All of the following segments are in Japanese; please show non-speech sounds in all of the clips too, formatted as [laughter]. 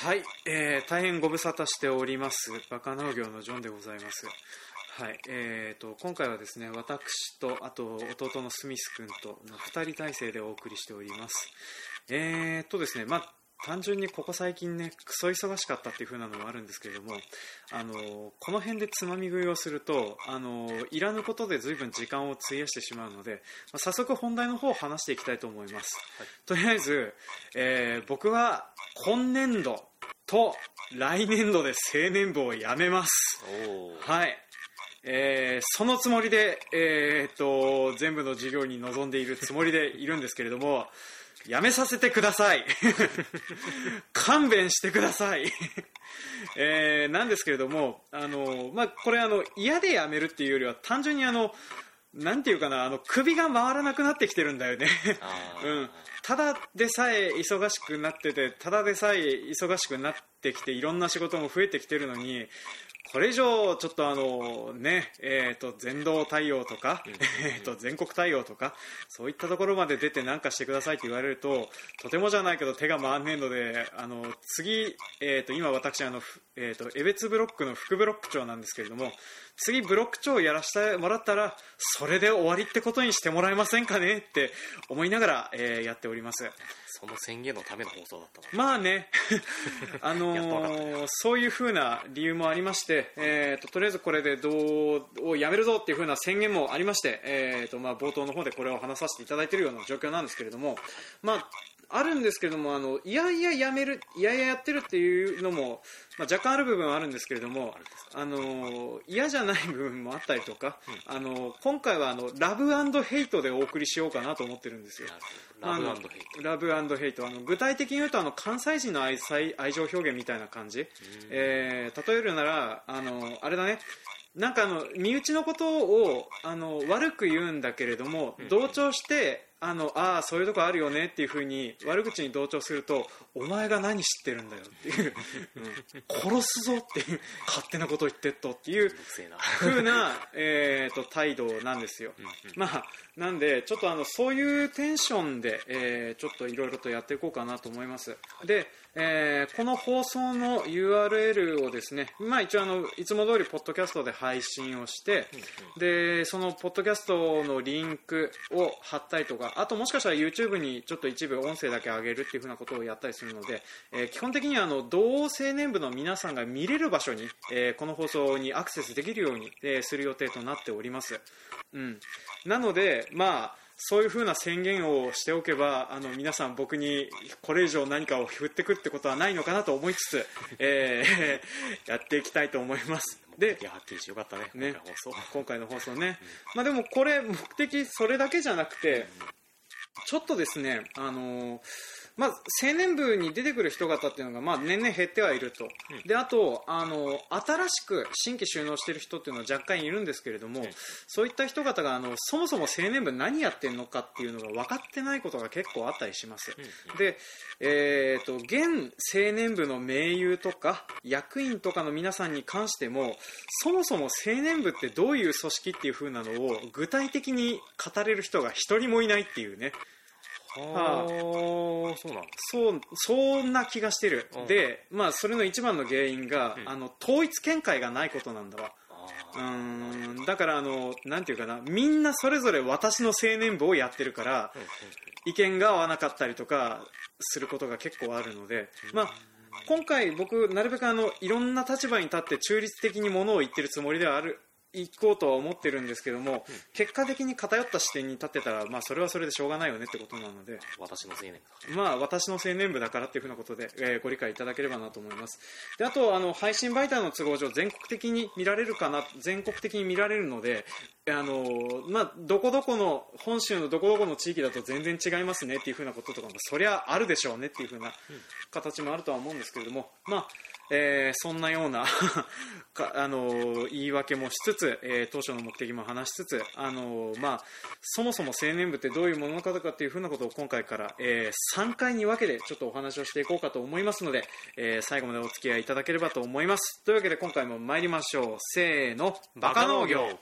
はい、えー、大変ご無沙汰しております、バカ農業のジョンでございます。はい、えーと、今回はですね、私と、あと弟のスミス君との2人体制でお送りしております。えーとですね、まあ、単純にここ最近ね、クソ忙しかったっていう風なのもあるんですけれども、あの、この辺でつまみ食いをすると、あの、いらぬことで随分時間を費やしてしまうので、まあ、早速本題の方を話していきたいと思います。はい、とりあえず、えー、僕は今年度と来年度で青年部を辞めます。はい。えー、そのつもりで、えー、っと、全部の授業に臨んでいるつもりでいるんですけれども、やめさせてください。勘弁してください。えー、なんですけれども、あの、まあ、これあの、嫌でやめるっていうよりは、単純にあの、なんていうかな、あの、首が回らなくなってきてるんだよね。うん。ただでさえ忙しくなってて、ただでさえ忙しくなってきて、いろんな仕事も増えてきてるのに、これ以上、ちょっとあの、ね、えっ、ー、と、全道対応とか、えっと、全国対応とか、そういったところまで出て何かしてくださいって言われると、とてもじゃないけど手が回んねえので、あの、次、えっ、ー、と、今私、あの、えっ、ー、と、江別ブロックの副ブロック長なんですけれども、次ブロック長をやらせてもらったら、それで終わりってことにしてもらえませんかねって思いながら、えー、やっております。その宣言のための放送だったまあね、[laughs] あのー、[laughs] そういうふうな理由もありまして、えーと、とりあえずこれでどうをやめるぞっていう風な宣言もありまして、えーとまあ、冒頭の方でこれを話させていただいているような状況なんですけれども、まあ、あるんですけれども、あの、いやいややめる、いやいややってるっていうのも、まあ、若干ある部分はあるんですけれども、あの、嫌じゃない部分もあったりとか、うん、あの、今回はあの、ラブヘイトでお送りしようかなと思ってるんですよ。ラブヘイト。ラブヘイト。あの、具体的に言うと、あの、関西人の愛愛情表現みたいな感じ。えー、例えるなら、あの、あれだね、なんかあの、身内のことを、あの、悪く言うんだけれども、同調して、あのああそういうとこあるよねっていうふうに悪口に同調するとお前が何知ってるんだよっていう、うん、殺すぞっていう勝手なこと言ってっとっていうふうな、えーと、態度なんですよ、まあなんでちょっとあのそういうテンションで、えー、ちょっといろいろとやっていこうかなと思います、で、えー、この放送の URL をですね、まあ、一応あのいつも通りポッドキャストで配信をして、でそのポッドキャストのリンクを貼ったりとかあともしかしたら YouTube にちょっと一部音声だけ上げるっていう風なことをやったりするので、えー、基本的にはあの同青年部の皆さんが見れる場所に、えー、この放送にアクセスできるように、えー、する予定となっております。うん、なので、まあそういうふうな宣言をしておけばあの皆さん僕にこれ以上何かを振ってくってことはないのかなと思いつつ、えー、[laughs] やっていきたいと思います。ではっきりしてよかったね。ね今回の放送。ね、うん、まあ、でもこれ目的それだけじゃなくて、ちょっとですね、あのー、まあ、青年部に出てくる人方っていうのが、まあ、年々減ってはいると。で、あと、あの、新しく新規収納してる人っていうのは若干いるんですけれども、そういった人方が、あの、そもそも青年部何やってんのかっていうのが分かってないことが結構あったりします。で、えっ、ー、と、現青年部の盟友とか、役員とかの皆さんに関しても、そもそも青年部ってどういう組織っていう風なのを具体的に語れる人が一人もいないっていうね。はあ、そうなんそうそんな気がしてる、うん、で、まあ、それの一番の原因が、うん、あの統一見解がないことなんだわ。うん。だからあのなんていうかな。みんなそれぞれ私の青年部をやってるから、うん、意見が合わなかったりとかすることが結構あるので、まあ今回僕なるべくあのいろんな立場に立って中立的にものを言ってるつもりではある行こうとは思ってるんですけども、うん、結果的に偏った視点に立ってたら、まあ、それはそれでしょうがないよねってことなので。私の青年部まあ私の青年部だからっていうふうなことで、えー、ご理解いただければなと思います。であとあの配信媒体の都合上全国的に見られるかな全国的に見られるのであのまあ、どこどこの本州のどこどこの地域だと全然違いますねっていうふうなこととかもそりゃあるでしょうねっていうふうな形もあるとは思うんですけれども、まあえー、そんなような [laughs] あの言い訳もしつつ、えー、当初の目的も話しつつ、あのまあ、そもそも青年部ってどういうものかとかっていうふうなことを今回から、えー、3回に分けてちょっとお話をしていこうかと思いますので、え最後までお付き合いいただければと思います。というわけで今回も参りましょう。せーのバカ農業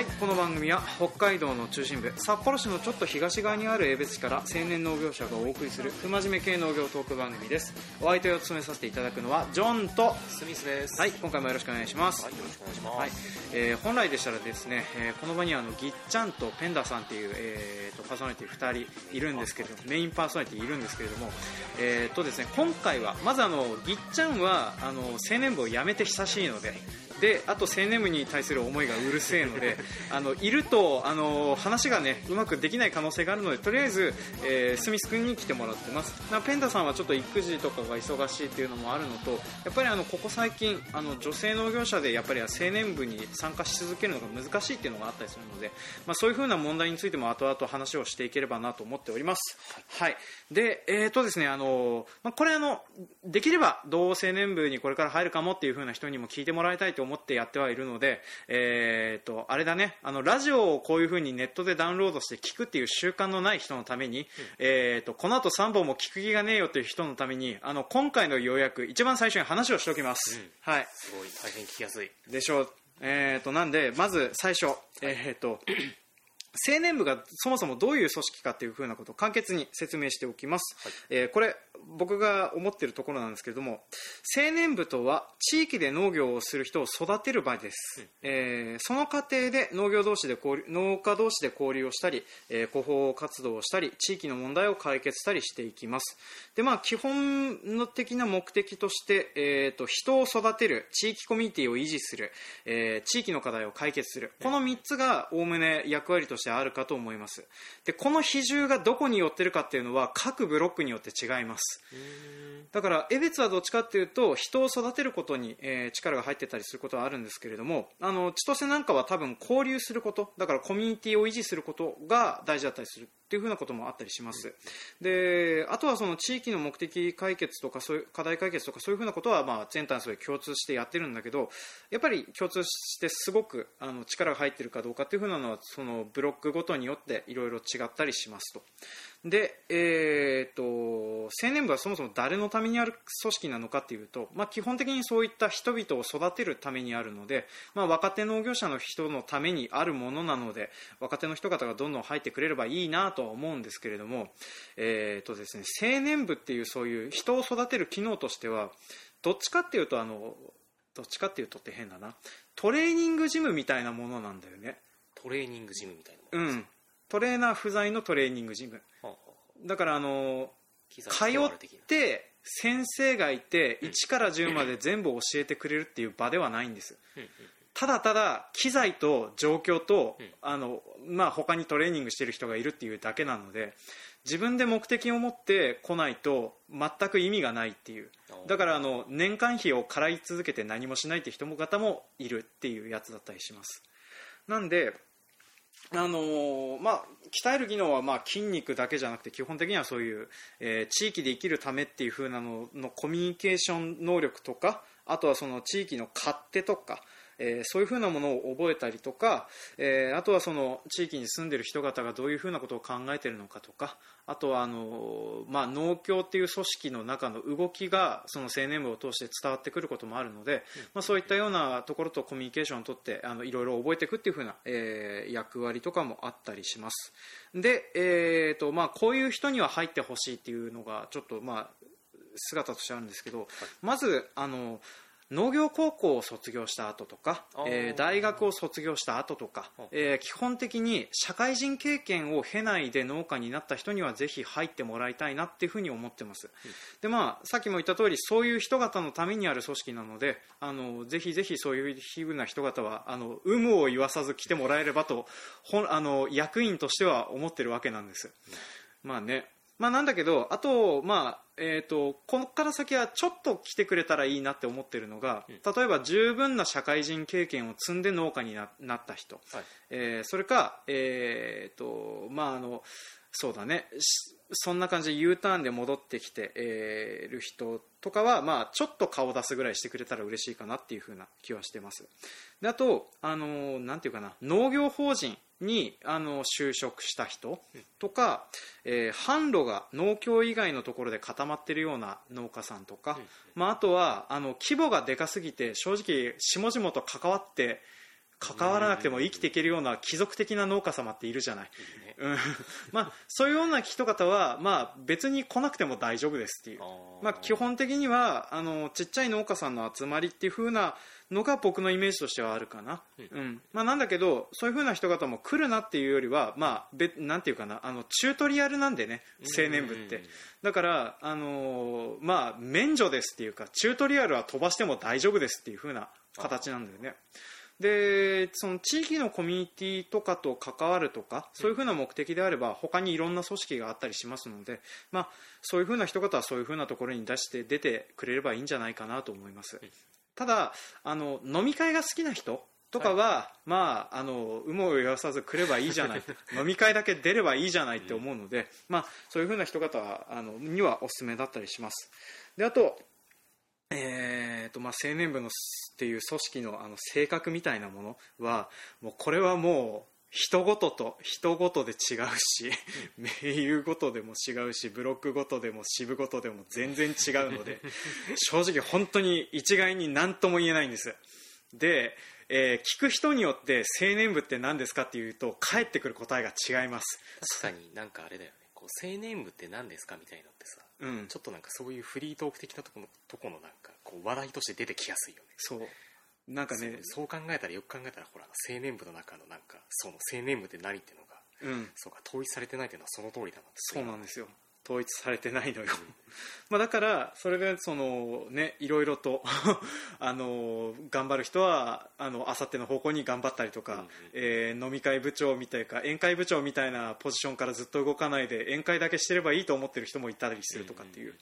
はいこの番組は北海道の中心部札幌市のちょっと東側にある江別市から青年農業者がお送りする不真面目系農業トーク番組です。お相手を務めさせていただくのはジョンとスミスです。はい。今回もよろしくお願いします。はいよろしくお願いします、はい。えー本来でしたらですね、えーこの場にはあのぎっちゃんとペンダーさんっていう、えーとパーソナリティ2人いるんですけれどもメインパーソナリティいるんですけれども、えーとですね、今回はまずあのぎっちゃんはあの青年部を辞めて久しいのでであと青年部に対する思いがうるせえので [laughs] あのいるとあの話がねうまくできない可能性があるのでとりあえず、えースミス君に来てもらってます。なペンダさんはちょっと育児とかが忙しいっていうのもあるのとやっぱりあのここ最近あの女性農業者でやっぱり青年部に参加し続けるのが難しいっていうのがあったりするので、まあ、そういうふうな問題についても後々話をしていければなと思っております。はい、で、えーとですねあのまあ、これあのできれば同青年部にこれから入るかもっていう風な人にも聞いてもらいたいと思ってやってはいるので、えー、とあれだね。あのラジオをこういう風にネットでダウンロードして聞くっていう習慣のない人のために、えー、とこの後3本も聞く気がねえよという人のためにあの今回の要約一番最初に話をしておきます。はい。すごい大変聞きやすい。でしょう。えー、となんでまず最初、えー、と青年部がそもそもどういう組織かというふうなことを簡潔に説明しておきます、えーこれ僕が思っているところなんですけれども青年部とは地域で農業をする人を育てる場です、えーその過程で農業同士で交流農家同士で交流をしたり、えー広報活動をしたり地域の問題を解決したりしていきます。で、まあ、基本の的な目的として、えー、と人を育てる地域コミュニティを維持する、えー地域の課題を解決する。この3つがおおむね役割としてあるかと思います。でこの比重がどこに寄ってるかっていうのは各ブロックによって違います。だから江別はどっちかっていうと人を育てることに、えー力が入ってたりすることはあるんですけれどもあの千歳なんかは多分交流することだからコミュニティを維持することが大事だったりするっていうふうなこともあったりします、であとはその地域の目的解決とかそういう課題解決とかそういうふうなことはまあ全体それ共通してやってるんだけどやっぱり共通してすごくあの力が入ってるかどうかっていうふうなのはそのブロックごとによっていろいろ違ったりしますと。で、えー、と青年部はそもそも誰のためにある組織なのかっていうと、まあ、基本的にそういった人々を育てるためにあるので、まあ、若手農業者の人のためにあるものなので若手の人方がどんどん入ってくれればいいなとは思うんですけれども、えーとですね、青年部っていうそういう人を育てる機能としてはどっちかっていうとあのどっちかっていうとって変だなトレーニングジムみたいなものなんだよね。トレーニングジムみたいうなものん。トレーナー不在のトレーニングジム。はあはあ。だからあの通って先生がいて1から10まで全部教えてくれるっていう場ではないんです。ただただ機材と状況とうん。あの、まあ、他にトレーニングしてる人がいるっていうだけなので自分で目的を持って来ないと全く意味がないっていう。だからあの年間費を払い続けて何もしないって人も方もいるっていうやつだったりします。なんであのーまあ、鍛える技能はまあ筋肉だけじゃなくて基本的にはそういう、えー地域で生きるためっていう風なののコミュニケーション能力とかあとはその地域の勝手とか、えーそういう風なものを覚えたりとか、えーあとはその地域に住んでる人方がどういう風なことを考えてるのかとかあとはあのーまあ、農協っていう組織の中の動きがその青年部を通して伝わってくることもあるので、まあ、そういったようなところとコミュニケーションを取ってあのいろいろ覚えていくっていう風な、えー役割とかもあったりします。で、えーとまあ、こういう人には入ってほしいっていうのがちょっと、まあ、姿としてあるんですけど、まずあの農業高校を卒業した後とかえー大学を卒業した後とか、えー基本的に社会人経験を経ないで農家になった人にはぜひ入ってもらいたいなっていうふうに思ってます、でまあ、さっきも言った通りそういう人方のためにある組織なのであのぜひぜひそういうふうな人方はあの有無を言わさず来てもらえればとほんあの役員としては思ってるわけなんです、まあねまあ、なんだけど、あと、まあえー、とここから先はちょっと来てくれたらいいなって思ってるのが、例えば十分な社会人経験を積んで農家にななった人、はい。えーそれか、えーとまあ、あのそうだね。しそんな感じで U ターンで戻ってきて、えーる人とかは、まあ、ちょっと顔出すぐらいしてくれたら嬉しいかなっていう風な気はしてます。であと、あのなんていうかな。農業法人にあの就職した人とか、えー販路が農協以外のところで固まってるような農家さんとか、まあ、あとはあの規模がでかすぎて正直下々と関わって関わらなくても生きていけるような貴族的な農家様っているじゃない、うん。[laughs] まあ、そういうような人方は、まあ、別に来なくても大丈夫ですっていう。まあ、基本的にはあのちっちゃい農家さんの集まりっていう風なのが僕のイメージとしてはあるかな、うん。うん。まあ、なんだけどそういう風な人方も来るなっていうよりは、まあ、べなんていうかなあのチュートリアルなんでね青年部って、うん。だから、あのーまあ、免除ですっていうかチュートリアルは飛ばしても大丈夫ですっていう風な形なんだよね。でその地域のコミュニティとかと関わるとかそういう風な目的であれば他にいろんな組織があったりしますので、まあ、そういう風な人方はそういう風なところに出して出てくれればいいんじゃないかなと思います、ただあの飲み会が好きな人とかは、まあ、あの有無を言わさず来ればいいじゃない。[laughs] 飲み会だけ出ればいいじゃないって思うので、まあ、そういう風な人方はあのにはおすすめだったりします。であと,、えーとまあ、青年部のっていう組織のあの性格みたいなものはもうこれはもう人ごとと人ごとで違うし名優ごとでも違うしブロックごとでも支部ごとでも全然違うので [laughs] 正直本当に一概に何とも言えないんです。で、えー聞く人によって青年部って何ですかっていうと返ってくる答えが違います。確かになんかあれだよね。こう青年部って何ですかみたいなのってさうん。ちょっとなんかそういうフリートーク的なとこのとこのなんかこう話題として出てきやすいよね。そうなんかねそう考えたらよく考えたらほら青年部の中のなんかその青年部って何っていうのがうん。そうか統一されてないっていうのはその通りだなってそうなんですよ統一されてないのよ、[laughs] まあだからそれでそのねいろいろと [laughs] あの頑張る人はあの明後日の方向に頑張ったりとか、うんうん。えー飲み会部長みたいか宴会部長みたいなポジションからずっと動かないで宴会だけしてればいいと思ってる人もいたりするとかっていう、うんうん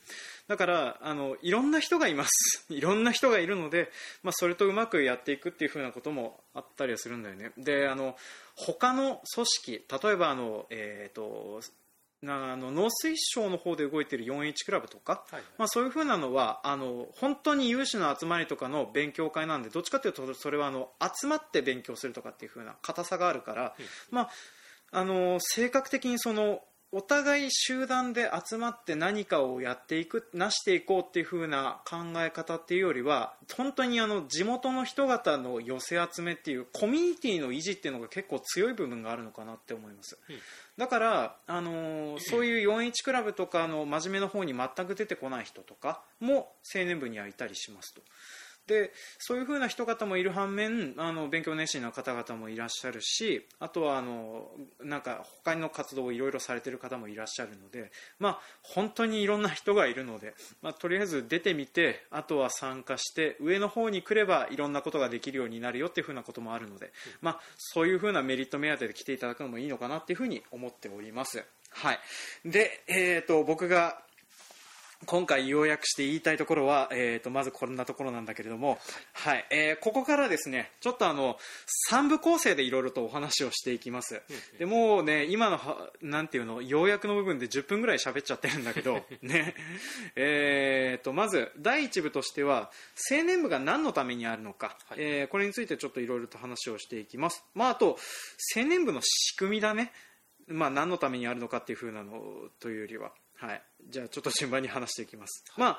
だからあのいろんな人がいます。[laughs] いろんな人がいるので、まあ、それとうまくやっていくっていう風なこともあったりはするんだよね。であの他の組織例えばあの、えー、となあの農水省の方で動いている 4H クラブとか、はいまあ、そういう風なのはあの本当に有志の集まりとかの勉強会なんでどっちかというとそれはあの集まって勉強するとかっていう風な硬さがあるから、まあ、あの性格的にそのお互い集団で集まって何かをやっていくなしていこうっていう風な考え方っていうよりは本当にあの地元の人方の寄せ集めっていうコミュニティの維持っていうのが結構強い部分があるのかなって思います、うんだから、あのーそういう41クラブとかの真面目な方に全く出てこない人とかも青年部にはいたりしますと。でそういう風な人方もいる反面あの勉強熱心な方々もいらっしゃるしあとはあのなんか他の活動をいろいろされてる方もいらっしゃるので、まあ、本当にいろんな人がいるので、まあ、とりあえず出てみてあとは参加して上の方に来ればいろんなことができるようになるよっていう風なこともあるので、まあ、そういう風なメリット目当てで来ていただくのもいいのかなっていう風に思っております。はい、で、えー、と僕が今回要約して言いたいところは、えー、とまずこんなところなんだけれども、はいえーここからですねちょっとあの3部構成でいろいろとお話をしていきます、でもうね今のはなんていうの要約の部分で10分ぐらい喋っちゃってるんだけど [laughs] ね。えー、とまず第1部としては青年部が何のためにあるのか、はい。えーこれについてちょっといろいろと話をしていきます、まあ、あと青年部の仕組みだねまあ、何のためにあるのかっていう風なのというよりは、はい、じゃあちょっと順番に話していきます、まあ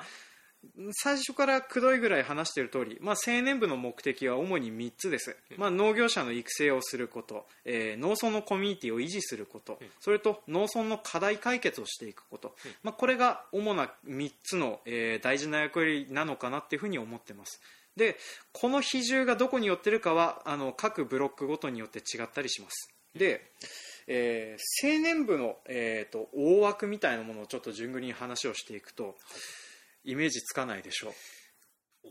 最初からくどいぐらい話している通り、まあ、青年部の目的は主に3つです、まあ、農業者の育成をすること、えー農村のコミュニティを維持すること、それと農村の課題解決をしていくこと、まあ、これが主な3つの、えー大事な役割なのかなっていうふうに思ってます。でこの比重がどこによってるかはあの各ブロックごとによって違ったりします。で、えー青年部の、えー、と大枠みたいなものをちょっと順繰りに話をしていくとイメージつかないでしょう。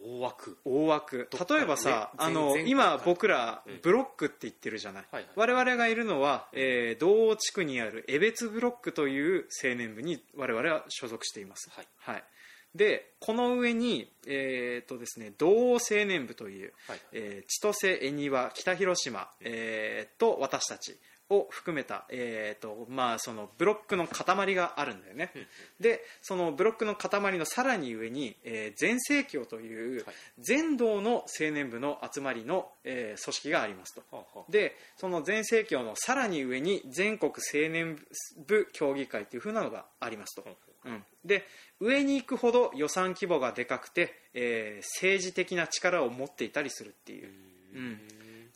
大枠。大枠。例えばさねあの今僕らうん。ブロックって言ってるじゃない、はいはい。我々がいるのは、えー道央地区にある江別ブロックという青年部に我々は所属しています、はい。はい、でこの上に、えーとですね、道央青年部という、はい。えー千歳恵庭北広島、えーと私たちを含めた、えーとまあ、そのブロックの塊があるんだよね、でそのブロックの塊のさらに上に、えー全盛教というはい。全道の青年部の集まりの、えー組織がありますと。はあはあでその全盛教のさらに上に全国青年部協議会というふうなのがありますと、うん、で上に行くほど予算規模がでかくて、えー政治的な力を持っていたりするっていう、うん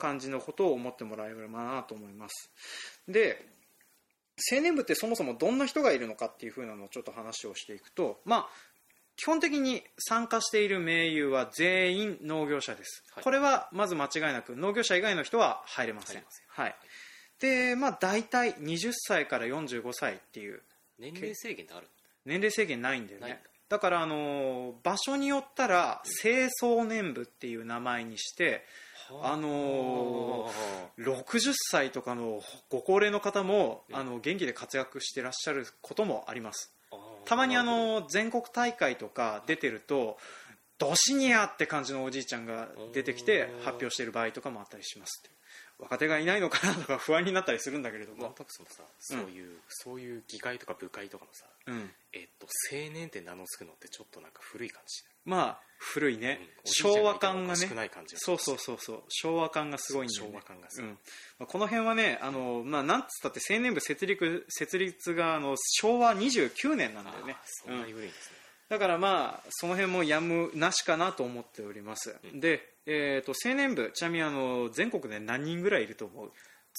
感じのことを思ってもらえればなと思います。で青年部ってそもそもどんな人がいるのかっていう風なのをちょっと話をしていくとまあ基本的に参加している盟友は全員農業者です、はい。これはまず間違いなく農業者以外の人は入れません。はい、でまあ大体20歳から45歳っていう年齢制限ってある？年齢制限ないんだよね。だ。だからあのー場所によったら青壮年部っていう名前にしてあの60歳とかのご高齢の方もうんあの元気で活躍してらっしゃることもあります。たまにあの全国大会とか出てるとどシニアって感じのおじいちゃんが出てきてうん発表している場合とかもあったりします。若手がいないのかなとか不安になったりするんだけれども。そのさそういう、そういう議会とか部会とかのさうん。えっと青年って名の付くのってちょっとなんか古い感じ。まあ古いね。うんおじいちゃん昭和がいても感がね。おかしくない感じがそうそうそうそう。昭和感がすごいんだよね。昭和感がすごい。うん。まあ、この辺はねあの、まあ、なんつったって青年部設立設立があの昭和29年なんだよね。あーそんなに古いんですね、だからまあその辺もやむなしかなと思っております、うん。で、えー、と青年部ちなみにあの全国で何人ぐらいいると思う、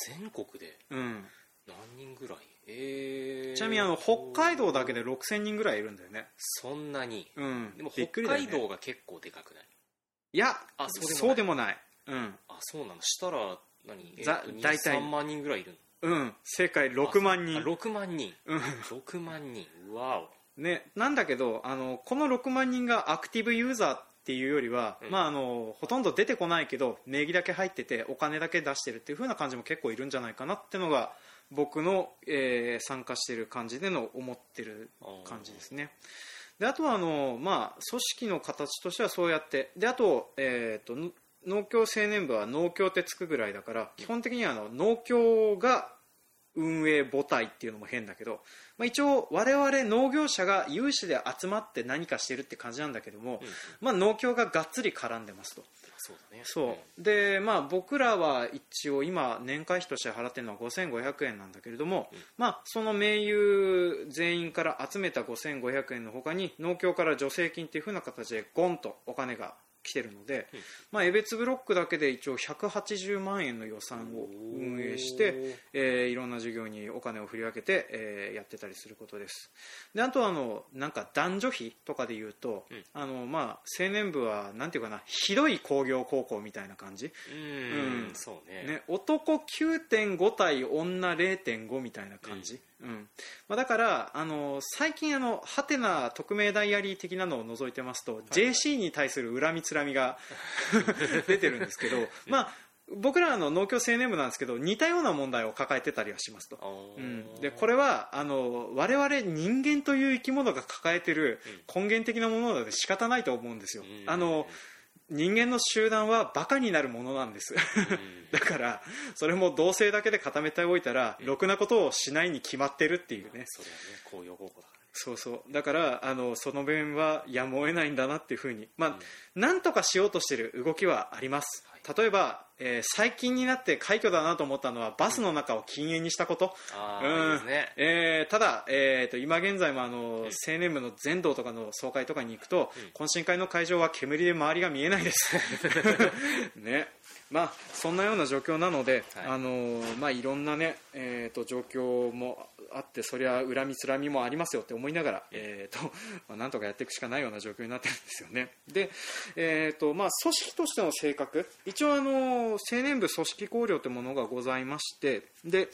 全国でうん、何人ぐらい？えー、ちなみにあの北海道だけで6000人ぐらいいるんだよね、そんなに。うん、でも北海道が結構でかくない？いやあそうでもない。そうん、あそうなの？したら何、大体。3万人ぐらいいるうん、正解6万の人。あ6万人。うん。6万人。わお。ね、なんだけどあのこの6万人がアクティブユーザーっていうよりは、うん。まあ、あのほとんど出てこないけど名義だけ入っててお金だけ出してるっていう風な感じも結構いるんじゃないかなっていうのが僕の、えー参加してる感じでの思ってる感じですね。であとはあの、まあ、組織の形としてはそうやって。であと,、えー、との農協青年部は農協ってつくぐらいだから基本的にはあの農協が運営母体っていうのも変だけど、まあ、一応我々農業者が有志で集まって何かしてるって感じなんだけども、うん。まあ、農協ががっつり絡んでますとそうだね。そう。でまあ僕らは一応今年会費として払ってるのは5500円なんだけれども、うん。まあ、その盟友全員から集めた5500円の他に農協から助成金っていう風な形でゴンとお金が来てるので、うん。まあ、江別ブロックだけで一応180万円の予算を運営して、えーいろんな授業にお金を振り分けて、えーやってたりすることです。であとはあのなんか男女比とかで言うと、うん。あのまあ、青年部はなんていうかなひどい工業高校みたいな感じ、うん、うん。そうね。ね、男9.5対女0.5みたいな感じ、うん。まあ、だからあの最近あのハテナ匿名ダイアリー的なのを除いてますと、JC に対する恨みつらみが [laughs] 出てるんですけど、[laughs] まあ僕らの農協青年部なんですけど似たような問題を抱えてたりはしますと。うん、でこれはあの我々人間という生き物が抱えてる根源的なものなので仕方ないと思うんですよ、うん。あの人間の集団はバカになるものなんです。うん。[laughs] だからそれも同性だけで固めておいたら、ろくなことをしないに決まってるっていうね。それはね。工業高校だからねそうそう。だからあのその弁はやむを得ないんだなっていうふうに。まあ、なんとかしようとしてる動きはあります、例えば、えー最近になって快挙だなと思ったのはバスの中を禁煙にしたこと、うん。えーただ、えー、と今現在もあの、青年部の全道とかの総会とかに行くと、懇親会の会場は煙で周りが見えないです。[laughs] ねまあそんなような状況なので、はい。あのーまあいろんなね、えー、と状況もあってそりゃ恨みつらみもありますよって思いながら、えーと [laughs] まあ、なんとかやっていくしかないような状況になってるんですよね。で、えーとまあ、組織としての性格。一応あの青年部組織綱領というものがございましてで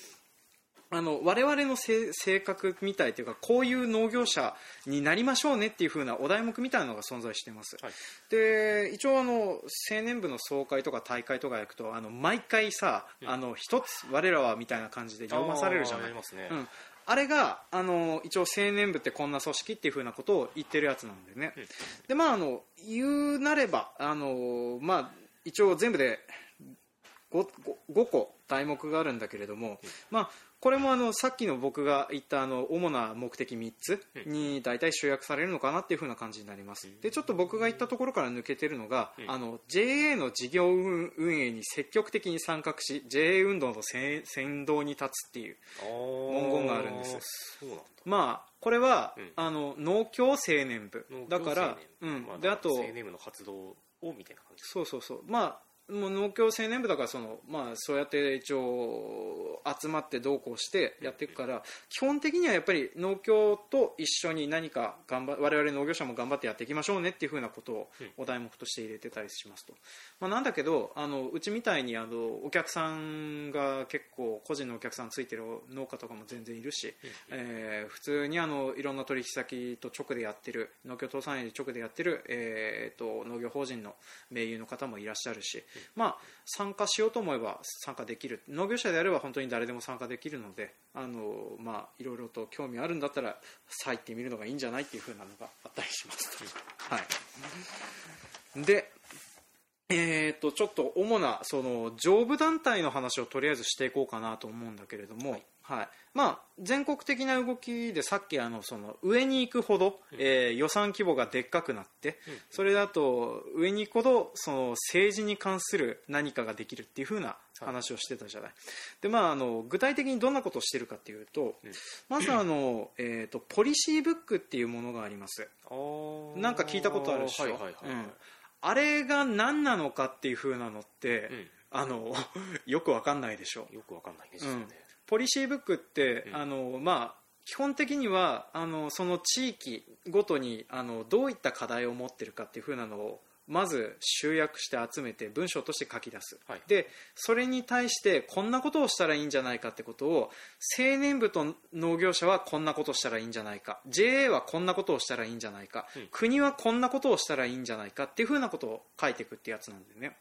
あの我々の性性格みたいというかこういう農業者になりましょうねっていう風なお題目みたいなのが存在しています、はい。で一応あの青年部の総会とか大会とか行くとあの毎回さ、あの一つ我らはみたいな感じで読まされるじゃないあね、うん、あれがあの一応青年部ってこんな組織っていう風なことを言ってるやつなんでね、うんでまああの言うなればあのまあ一応全部で 5, 5個題目があるんだけれども、まあこれもあのさっきの僕が言ったあの主な目的3つに大体集約されるのかなっていう風な感じになります、でちょっと僕が言ったところから抜けてるのが、うん。あの JA の事業運運営に積極的に参画し JA 運動の先先導に立つっていう文言があるんですまあこれは、うん。あの農協青年部。だからうん。まあであと青年部の活動をみたいな感じ。そうそうそう。まあもう農協青年部だからその、まあ、そうやって一応集まって同行してやっていくから基本的にはやっぱり農協と一緒に何か頑張我々農業者も頑張ってやっていきましょうねっていうふうなことをお題目として入れてたりしますと、まあ、なんだけどあのうちみたいにあのお客さんが結構個人のお客さんついてる農家とかも全然いるし、えー、普通にあのいろんな取引先と直でやってる農協倒産園で直でやってる、えーと、農業法人の盟友の方もいらっしゃるし、まあ、参加しようと思えば参加できる。農業者であれば本当に誰でも参加できるのであの、まあ、いろいろと興味あるんだったら入ってみるのがいいんじゃないっていうふうなのがあったりします。はい、でえーと、ちょっと主なその上部団体の話をとりあえずしていこうかなと思うんだけれども、はい、はい、まあ、全国的な動きでさっきあのその上に行くほど、うん、えー、予算規模がでっかくなって、うん、それだと上に行くほどその政治に関する何かができるっていう風な話をしてたじゃない、はい、でまあ、あの具体的にどんなことをしてるかっていうと、うん、まずあの、えーと、ポリシーブックっていうものがあります。なんか聞いたことあるでしょ、はいはいはいはい。うん。あれが何なのかっていう風なのって、うん、あの [laughs] よくわかんないでしょ？よくわかんないですよね、うん、ポリシーブックって、あのまあ基本的にはあのその地域ごとにあのどういった課題を持ってるかっていう風なのをまず集約して集めて文章として書き出す、はい、でそれに対してこんなことをしたらいいんじゃないかってことを青年部と農業者はこんなことをしたらいいんじゃないか。JA はこんなことをしたらいいんじゃないか、うん、国はこんなことをしたらいいんじゃないかっていうふうなことを書いていくってやつなんでね。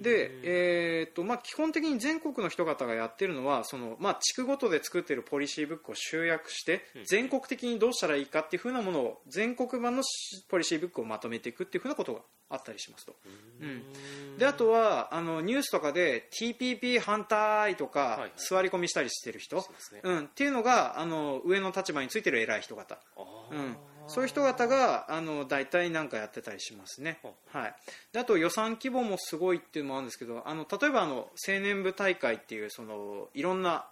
で、えー、っとまあ、基本的に全国の人方がやってるのはその、まあ、地区ごとで作ってるポリシーブックを集約して全国的にどうしたらいいかっていうふうなものを全国版のポリシーブックをまとめていくっていうふうなことがあったりしますと。うん、であとはあのニュースとかで TPP 反対とか、座り込みしたりしてる人、ね、うん、っていうのがあの上の立場についてる偉い人方、うん、そういう人方があの大体なんかやってたりしますね、はい、であと予算規模もすごいっていうのもあるんですけどあの例えばあの青年部大会っていうそのいろんな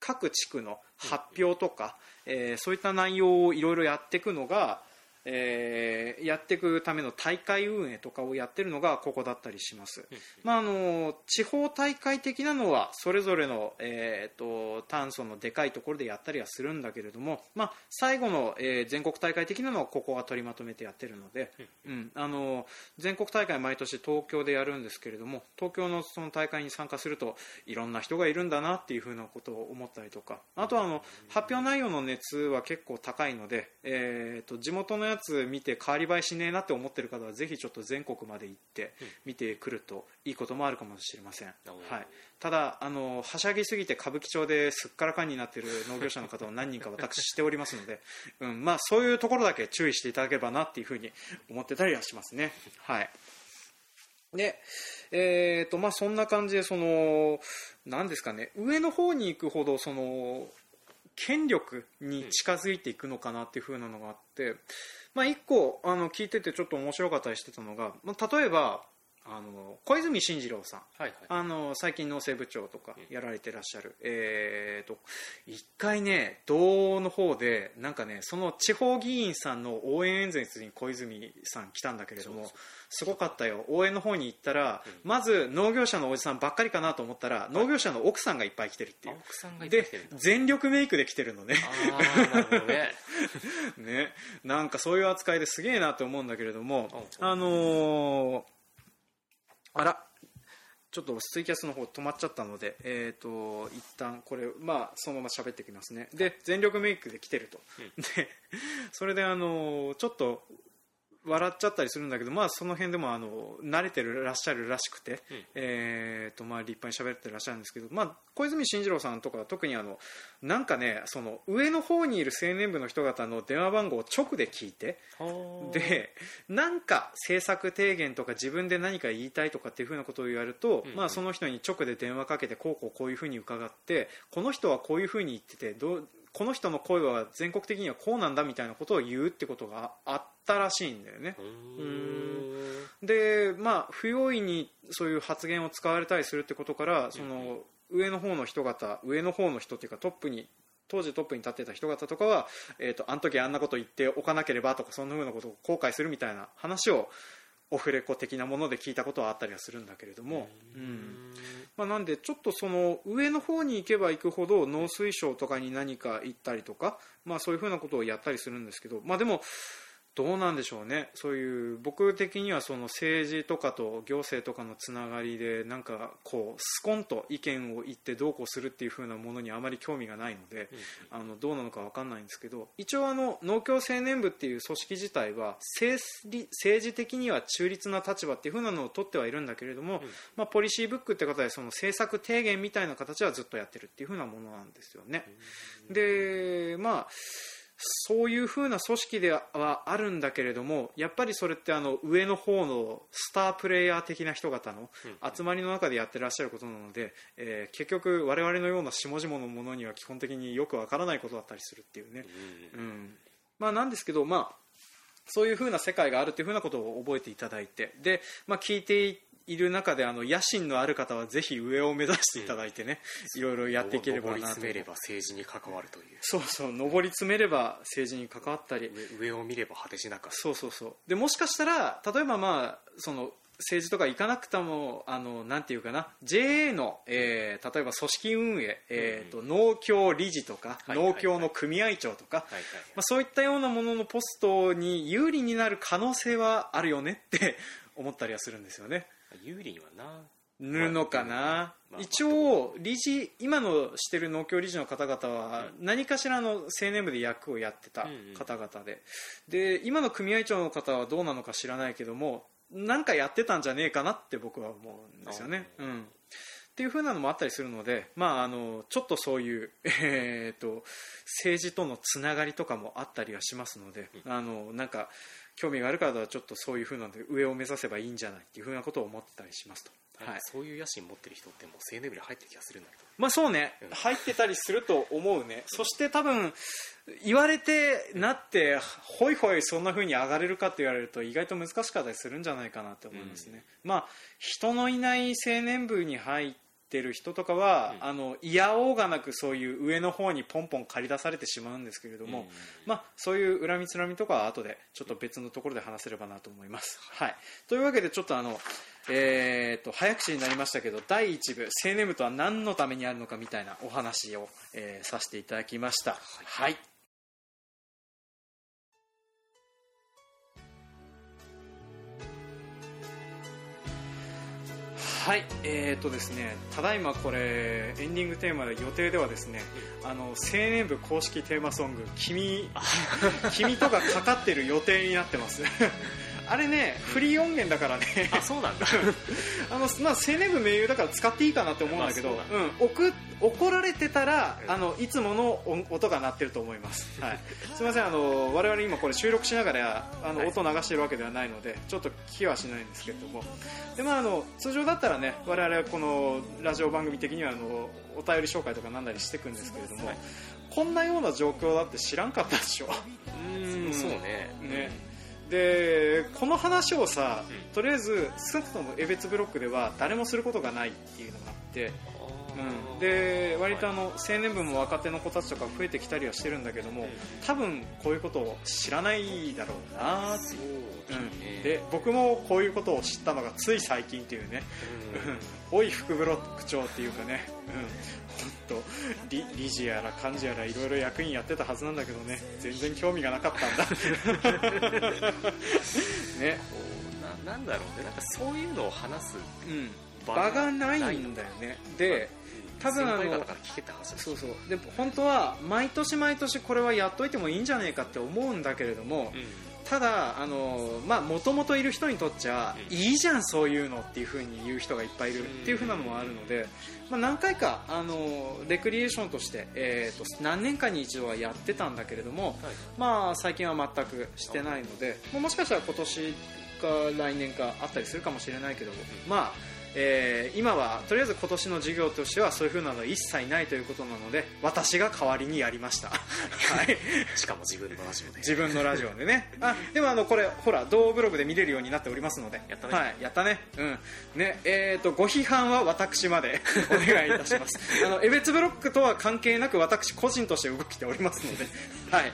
各地区の発表とか、えー、そういった内容をいろいろやっていくのがえー、やっていくための大会運営とかをやってるのがここだったりします、まあ、あの地方大会的なのはそれぞれの、えーと、炭素のでかいところでやったりはするんだけれども、まあ、最後の、えー、全国大会的なのはここが取りまとめてやってるので、うん、あの全国大会毎年東京でやるんですけれども東京のその大会に参加するといろんな人がいるんだなっていうふうなことを思ったりとか。あとはあの発表内容の熱は結構高いので、えーと地元のやつ見て変わり映えしねえなって思ってる方はぜひちょっと全国まで行って見てくるといいこともあるかもしれません、はい、ただあのはしゃぎすぎて歌舞伎町ですっからかんになっている農業者の方を何人か私知っておりますので、[laughs] うんまあ、そういうところだけ注意していただければなっていうふうに思ってたりはしますね。はい。でえーとまあ、そんな感じでそのなんですかね。上の方に行くほどその権力に近づいていくのかなっていう風なのがあって、まあ、一個あの聞いててちょっと面白かったりしてたのが、まあ、例えばあの小泉進次郎さん、はいはい、あの最近農政部長とかやられてらっしゃる、うん、えーと、一回ね道の方でなんかねその地方議員さんの応援演説に小泉さん来たんだけれどもすごかったよ。応援の方に行ったら、うん、まず農業者のおじさんばっかりかなと思ったら、農業者の奥さんがいっぱい来てるっていう。で全力メイクで来てるのね。ね。[laughs] ね。なんかそういう扱いですげえなと思うんだけれどもあのーあら。ちょっとツイキャスの方止まっちゃったので、えーと、一旦これ、まあ、そのまま喋っていきますね。で全力メイクで来てると、うん、でそれであのちょっと笑っちゃったりするんだけど、まあ、その辺でもあの慣れてるらっしゃるらしくて、うん、えーとまあ、立派に喋ってらっしゃるんですけど、まあ、小泉進次郎さんとかは特にあのなんかねその上の方にいる青年部の人方の電話番号を直で聞いてでなんか政策提言とか自分で何か言いたいとかっていうふうなことを言われると、うんうん、まあ、その人に直で電話かけてこうこうこういうふうに伺ってこの人はこういうふうに言っててどうこの人の声は全国的にはこうなんだみたいなことを言うってことがあったらしいんだよね。でまあ不用意にそういう発言を使われたりするってことからその上の方の人方上の方の人っていうかトップに当時トップに立ってた人方とかは、えーと、あの時あんなこと言っておかなければとかそんなふうなことを後悔するみたいな話をオフレコ的なもので聞いたことはあったりはするんだけれども、うん。まあ、なんでちょっとその上の方に行けば行くほど農水省とかに何か行ったりとか、まあ、そういうふうなことをやったりするんですけど、まあ、でもどうなんでしょうね、そういう僕的にはその政治とかと行政とかのつながりでなんかこうスコンと意見を言ってどうこうするっていう風なものにあまり興味がないので、あのどうなのか分かんないんですけど一応あの農協青年部っていう組織自体は政治的には中立な立場っていう風なのを取ってはいるんだけれども、まあ、ポリシーブックって方でその政策提言みたいな形はずっとやってるっていう風なものなんですよね。でまあそういうふうな組織ではあるんだけれどもやっぱりそれってあの上の方のスタープレーヤー的な人方の集まりの中でやってらっしゃることなので、えー、結局我々のような下々のものには基本的によくわからないことだったりするっていうね、うん。まあ、なんですけど、まあ、そういうふうな世界があるというふうなことを覚えていただいてで、まあ、聞いている中であの野心のある方はぜひ上を目指していただいてね、うん、いろいろやっていければなと。上り詰めれば政治に関わるという。そうそう上り詰めれば政治に関わったり。上を見れば果てしなかそうそうそう。でもしかしたら例えばまあその政治とか行かなくてもあのなんていうかな JA の、えー、例えば組織運営、えーと、うん、農協理事とか、はいはいはい、農協の組合長とか、はいはいはい、まあ、そういったようなもののポストに有利になる可能性はあるよねって思ったりはするんですよね。有利にはな。塗るのかな、まあ、一応理事今のしてる農協理事の方々は何かしらの青年部で役をやってた方々で,、で今の組合長の方はどうなのか知らないけども何かやってたんじゃねえかなって僕は思うんですよね。うん、っていう風なのもあったりするので、まあ、あのちょっとそういう、えーと、政治とのつながりとかもあったりはしますので、あのなんか興味がある方はちょっとそういうふうなので上を目指せばいいんじゃないっていうふうなことを思ってたりしますと。はい、そういう野心持ってる人ってもう青年部に入ってる気がするんだけど。まあそうね、うん、入ってたりすると思うね。そして多分言われてなってほいほいそんなふうに上がれるかって言われると意外と難しかったりするんじゃないかなって思いますね、うん、まあ人のいない青年部に入ってる人とかは、うん、あのいやおうがなくそういう上の方にポンポン借り出されてしまうんですけれども、うん、まあ、そういう恨みつらみとかは後でちょっと別のところで話せればなと思います。はい、というわけでちょっとあの、えーと、早口になりましたけど第1部青年部とは何のためにあるのかみたいなお話を、えー、させていただきました。はい、はいはい、えーとですね、ただいまこれエンディングテーマで予定ではですね、あの青年部公式テーマソング君 [laughs] 君とかかかってる予定になってます。[laughs] あれね、フリー音源だからね。あ、そうなんだ。[laughs] あの、まあ、青年部名優だから使っていいかなって思うんだけど、まあ、うん、送、怒られてたら、あの、いつもの音が鳴ってると思います。[laughs] はい。すみません、あの、我々今これ収録しながら、あの、音流してるわけではないので、ちょっと聞きはしないんですけれども。で、まあ、あの、通常だったらね、我々はこのラジオ番組的には、あの、お便り紹介とかなんだりしていくんですけれども、はい、こんなような状況だって知らんかったでしょ。うん、そうね。ね。でこの話をさ、とりあえず少なくとも江別ブロックでは誰もすることがないっていうのがあって、うん、で割とあの青年部も若手の子たちとか増えてきたりはしてるんだけども多分こういうことを知らないだろうなっていう。うん、で僕もこういうことを知ったのがつい最近っていうね、うん、[laughs] おい副ブロック長っていうかね、うん、本当理理事やら幹事やらいろいろ役員やってたはずなんだけどね。全然興味がなかったんだ。[laughs] ね。ななんだろうね。なんかそういうのを話す場がないんだよね。で、多分あのそうそう。で本当は毎年毎年これはやっといてもいいんじゃないかって思うんだけれども、うんただあのまあもともといる人にとっちゃ、うん、いいじゃんそういうのっていうふうに言う人がいっぱいいるっていうふうなのもあるので、まあ、何回かあのレクリエーションとして、えーと、何年かに一度はやってたんだけれども、はい、まあ最近は全くしてないので、ももしかしたら今年か来年かあったりするかもしれないけど、まあえー、今はとりあえず今年の授業としてはそういうふうなのは一切ないということなので私が代わりにやりましたはいしかも自分のラジオで自分のラジオでねあでもあのこれほら同ブログで見れるようになっておりますのでやったね、はい、やったねうんねえーと、ご批判は私までお願いいたしますあの江別ブロックとは関係なく私個人として動きておりますのではい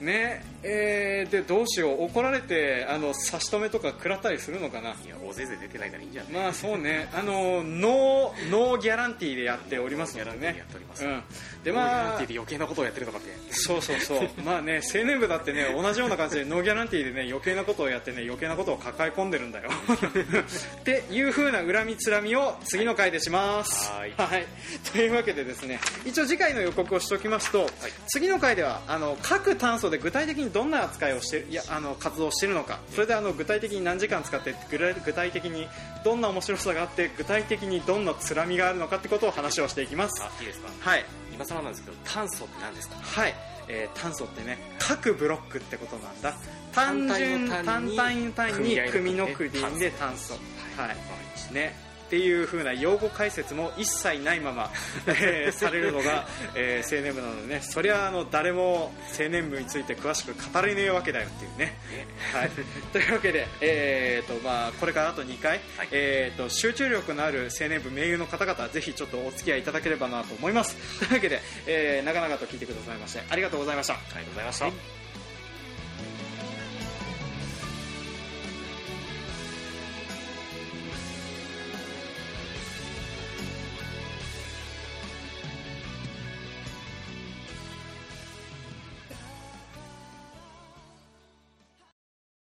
ね。えーでどうしよう。怒られてあの差し止めとか食らったりするのかな。いや大勢で出てないからいいんじゃない？まあそうね。あのノーノーギャランティーでやっておりますのでね。ギャランティーでやっております。うん。ででまあまあで余計なことをやってるのかってそうそうそう。[laughs] まあね青年部だってね同じような感じでノーギャランティーでね余計なことをやってね余計なことを抱え込んでるんだよ。[laughs] っていう風な恨みつらみを次の回でします。はい。はい。というわけでですね一応次回の予告をしておきますと、次の回ではあの各炭素で具体的にどんな扱いをしていやあの活動をしているのか。それであの具体的に何時間使って具体的にどんな面白さがあって具体的にどんなつらみがあるのかってことを話をしていきます。あいいですかはい。今更なんですけど炭素って何ですか？はい、えー炭素ってね各ブロックってことなんだ。単純単単体の単に組の組組で炭素。はい。わかりましたねっていう風な用語解説も一切ないまま、[laughs] えーされるのが、えー青年部なのでね。そりゃあの誰も青年部について詳しく語れねえわけだよっていうね。ね。はい、[laughs] というわけで、えーとまあ、これからあと2回、はい。えー、と集中力のある青年部名優の方々ぜひちょっとお付き合いいただければなと思います。というわけで、えー長々と聞いてくださいましてありがとうございました。ありがとうございました、はい